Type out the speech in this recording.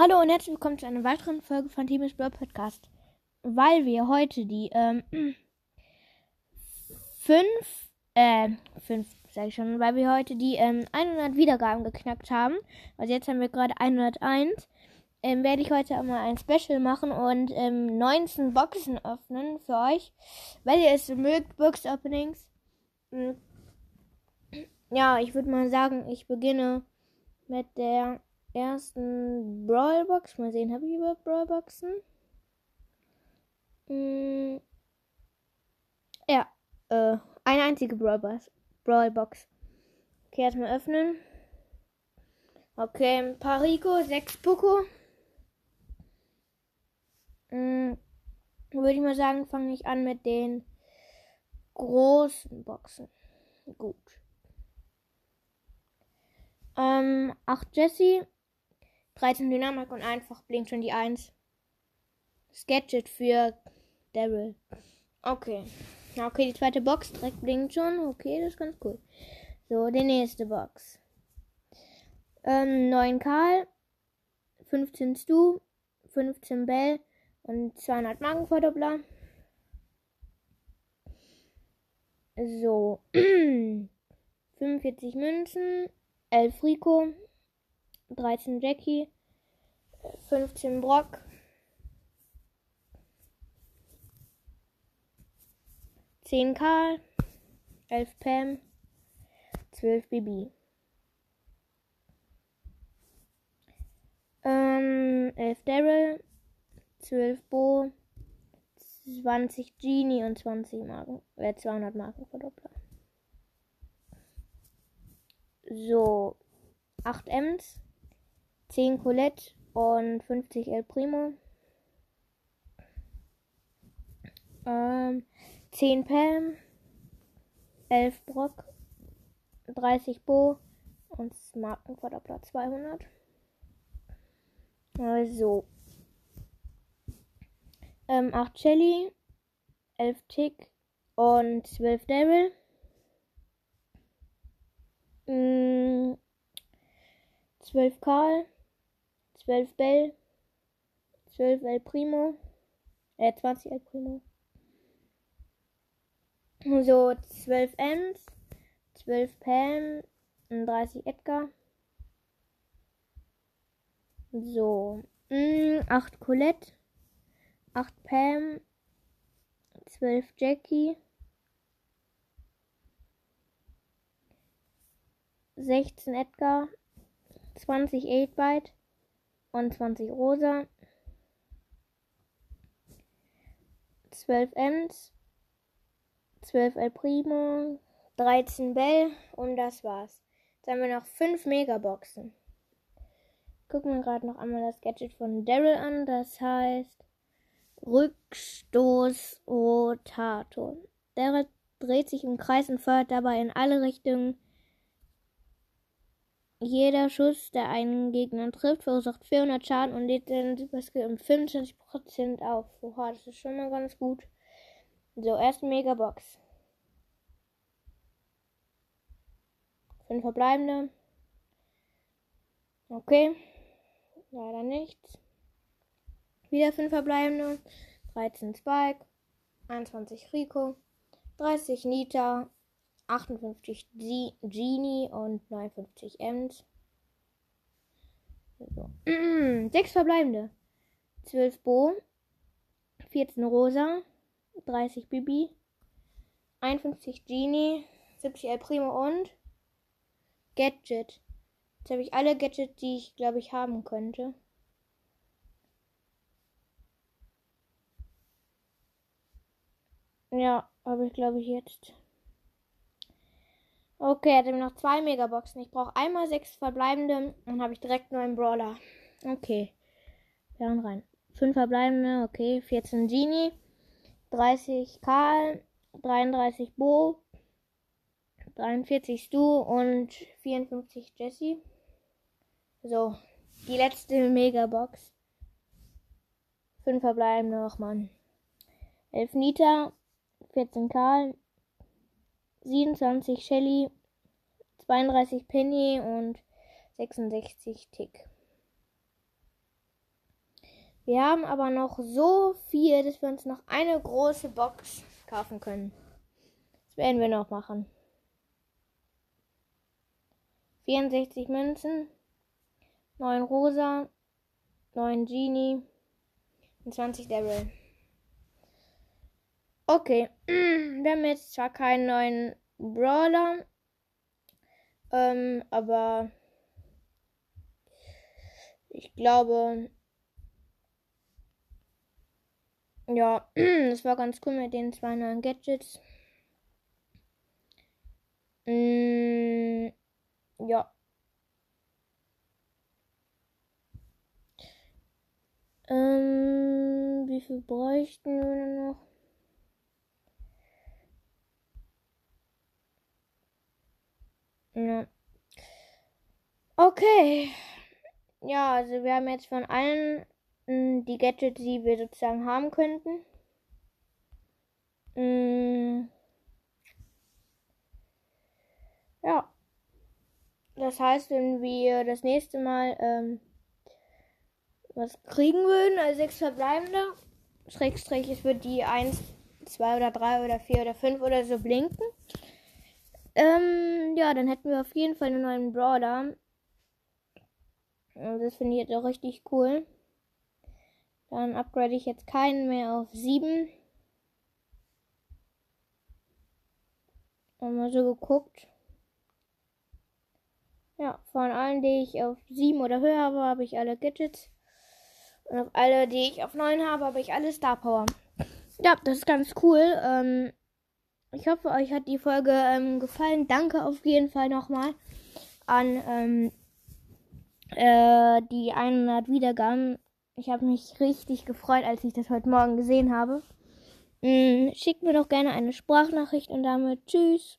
Hallo und herzlich willkommen zu einer weiteren Folge von Team Brawl Podcast. Weil wir heute die ähm, fünf, äh, fünf, sag ich schon, weil wir heute die ähm, 100 Wiedergaben geknackt haben. Also jetzt haben wir gerade 101. Ähm, werde ich heute mal ein Special machen und ähm, 19 Boxen öffnen für euch. Weil ihr es mögt, Box Openings. Hm. Ja, ich würde mal sagen, ich beginne mit der ersten Brawlbox. Mal sehen, habe ich überhaupt Brawlboxen? Hm. Ja, äh, eine einzige Brawlbox. Brawlbox. Okay, erstmal öffnen. Okay, ein paar Rico, sechs Poco. Hm, Würde ich mal sagen, fange ich an mit den großen Boxen. Gut. Ähm, 8 Jesse, 13 Dynamik und einfach blinkt schon die 1. Sketchet für Daryl. Okay. Okay, die zweite Box direkt blinkt schon. Okay, das ist ganz cool. So, die nächste Box. Ähm, 9 Karl, 15 Stu, 15 Bell und 200 Magenverdoppler. So. 45 Münzen, 11 Rico, 13 Jackie, 15 Brock, 10 Karl, 11 Pam, 12 Bibi. Ähm, 11 Daryl, 12 Bo, 20 Genie und 20 Marken, äh, 200 Marken Verdoppler. So, 8 Ms, 10 Colette und 50 El Primo. Ähm, 10 Pam, 11 Brock, 30 Bo und Markenverdoppler 200. Also, ähm, 8 Shelly, 11 Tick und 12 Daryl. Mm, 12 Karl, 12 Bell, 12 El Primo, äh, 20 El Primo. So, 12 Ems, 12 Pam, 30 Edgar. So, mh, 8 Colette, 8 Pam, 12 Jackie, 16 Edgar, 20 8-Byte und 20 Rosa, 12 Ems, 12 El Primo, 13 Bell und das war's. Jetzt haben wir noch 5 Megaboxen. Gucken wir gerade noch einmal das Gadget von Daryl an. Das heißt Rückstoßrotator. Der dreht sich im Kreis und feuert dabei in alle Richtungen jeder Schuss, der einen Gegner trifft, verursacht 400 Schaden und lädt den Superskill um 25% auf. Oha, das ist schon mal ganz gut. So, erste Megabox. Fünf verbleibende. Okay. Leider nichts. Wieder fünf verbleibende. 13 Spike. 21 Rico. 30 Nita. 58 G Genie und 59 Ems. So. Sechs verbleibende. 12 Bo. 14 Rosa. 30 Bibi. 51 Genie. 70 El Primo und Gadget. Jetzt habe ich alle Gadgets, die ich glaube ich haben könnte. Ja, habe ich glaube ich jetzt. Okay, er hat noch zwei Megaboxen. Ich brauche einmal sechs verbleibende. Dann habe ich direkt nur einen Brawler. Okay. Wir haben rein. Fünf verbleibende. Okay. 14 Genie. 30 Karl. 33 Bo. 43 Stu und 54 Jesse. So. Die letzte Megabox. Fünf verbleibende noch, Mann. 11 Nita. 14 Karl. 27 Shelly, 32, 32 Penny und 66 Tick. Wir haben aber noch so viel, dass wir uns noch eine große Box kaufen können. Das werden wir noch machen. 64 Münzen, 9 Rosa, 9 Genie und 20 Daryl. Okay, wir haben jetzt zwar keinen neuen Brawler, ähm, aber ich glaube, ja, das war ganz cool mit den zwei neuen Gadgets. Mm, ja. Ähm, wie viel bräuchten wir noch? Ja. Okay. Ja, also wir haben jetzt von allen mh, die Gadgets, die wir sozusagen haben könnten. Mh, ja. Das heißt, wenn wir das nächste Mal ähm, was kriegen würden, als sechs verbleibende, Schrägstrich, es wird die 1, 2 oder 3 oder 4 oder 5 oder so blinken. Ähm, ja, dann hätten wir auf jeden Fall einen neuen Brawler. Das finde ich jetzt auch richtig cool. Dann upgrade ich jetzt keinen mehr auf 7. Mal so geguckt. Ja, von allen, die ich auf 7 oder höher habe, habe ich alle Gadgets. Und auf alle, die ich auf 9 habe, habe ich alle Star Power. Ja, das ist ganz cool. Ähm, ich hoffe, euch hat die Folge ähm, gefallen. Danke auf jeden Fall nochmal an ähm, äh, die 100 Wiedergaben. Ich habe mich richtig gefreut, als ich das heute Morgen gesehen habe. Ähm, schickt mir doch gerne eine Sprachnachricht und damit tschüss.